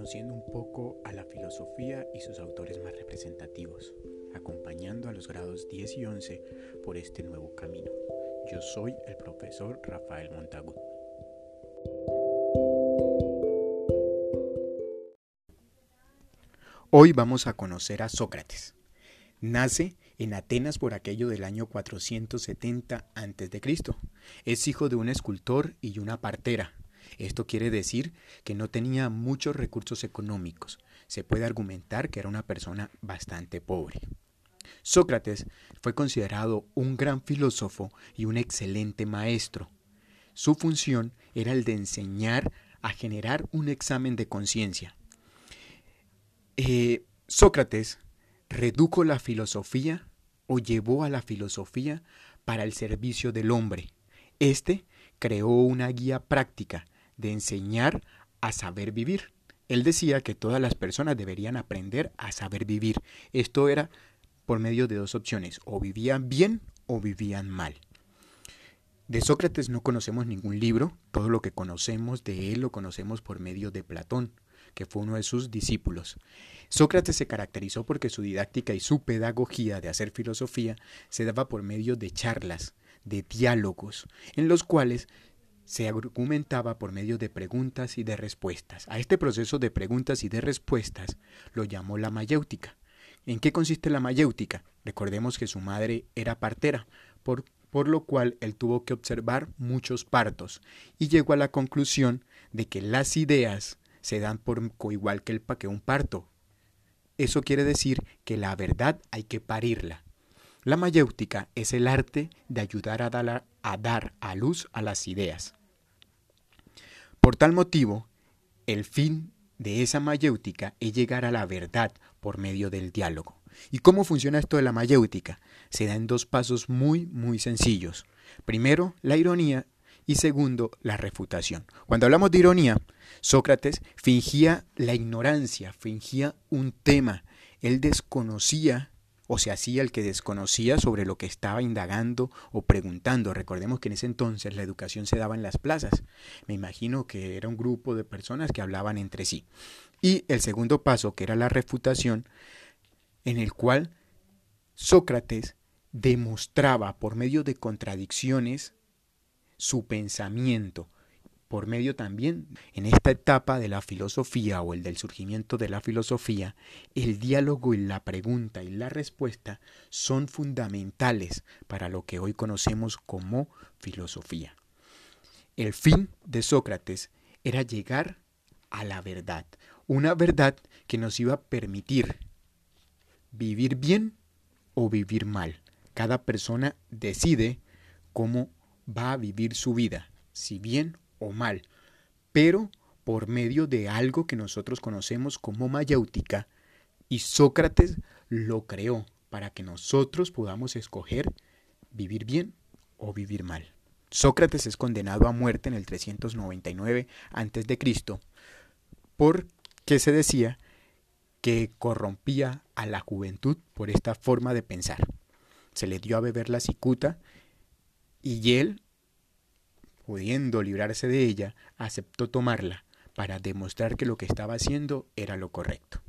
conociendo un poco a la filosofía y sus autores más representativos, acompañando a los grados 10 y 11 por este nuevo camino. Yo soy el profesor Rafael Montagut. Hoy vamos a conocer a Sócrates. Nace en Atenas por aquello del año 470 a.C. Es hijo de un escultor y una partera, esto quiere decir que no tenía muchos recursos económicos. Se puede argumentar que era una persona bastante pobre. Sócrates fue considerado un gran filósofo y un excelente maestro. Su función era el de enseñar a generar un examen de conciencia. Eh, Sócrates redujo la filosofía o llevó a la filosofía para el servicio del hombre. Este creó una guía práctica de enseñar a saber vivir. Él decía que todas las personas deberían aprender a saber vivir. Esto era por medio de dos opciones, o vivían bien o vivían mal. De Sócrates no conocemos ningún libro, todo lo que conocemos de él lo conocemos por medio de Platón, que fue uno de sus discípulos. Sócrates se caracterizó porque su didáctica y su pedagogía de hacer filosofía se daba por medio de charlas, de diálogos, en los cuales se argumentaba por medio de preguntas y de respuestas. A este proceso de preguntas y de respuestas lo llamó la mayéutica. ¿En qué consiste la mayéutica? Recordemos que su madre era partera, por, por lo cual él tuvo que observar muchos partos y llegó a la conclusión de que las ideas se dan por igual que, el, que un parto. Eso quiere decir que la verdad hay que parirla. La mayéutica es el arte de ayudar a dar, a dar a luz a las ideas. Por tal motivo, el fin de esa mayéutica es llegar a la verdad por medio del diálogo. ¿Y cómo funciona esto de la mayéutica? Se da en dos pasos muy, muy sencillos. Primero, la ironía y segundo, la refutación. Cuando hablamos de ironía, Sócrates fingía la ignorancia, fingía un tema. Él desconocía o se hacía el que desconocía sobre lo que estaba indagando o preguntando. Recordemos que en ese entonces la educación se daba en las plazas. Me imagino que era un grupo de personas que hablaban entre sí. Y el segundo paso, que era la refutación, en el cual Sócrates demostraba por medio de contradicciones su pensamiento, por medio también, en esta etapa de la filosofía o el del surgimiento de la filosofía, el diálogo y la pregunta y la respuesta son fundamentales para lo que hoy conocemos como filosofía. El fin de Sócrates era llegar a la verdad, una verdad que nos iba a permitir vivir bien o vivir mal. Cada persona decide cómo va a vivir su vida, si bien o mal, pero por medio de algo que nosotros conocemos como mayéutica, y Sócrates lo creó para que nosotros podamos escoger vivir bien o vivir mal. Sócrates es condenado a muerte en el 399 a.C. porque se decía que corrompía a la juventud por esta forma de pensar. Se le dio a beber la cicuta y él pudiendo librarse de ella, aceptó tomarla para demostrar que lo que estaba haciendo era lo correcto.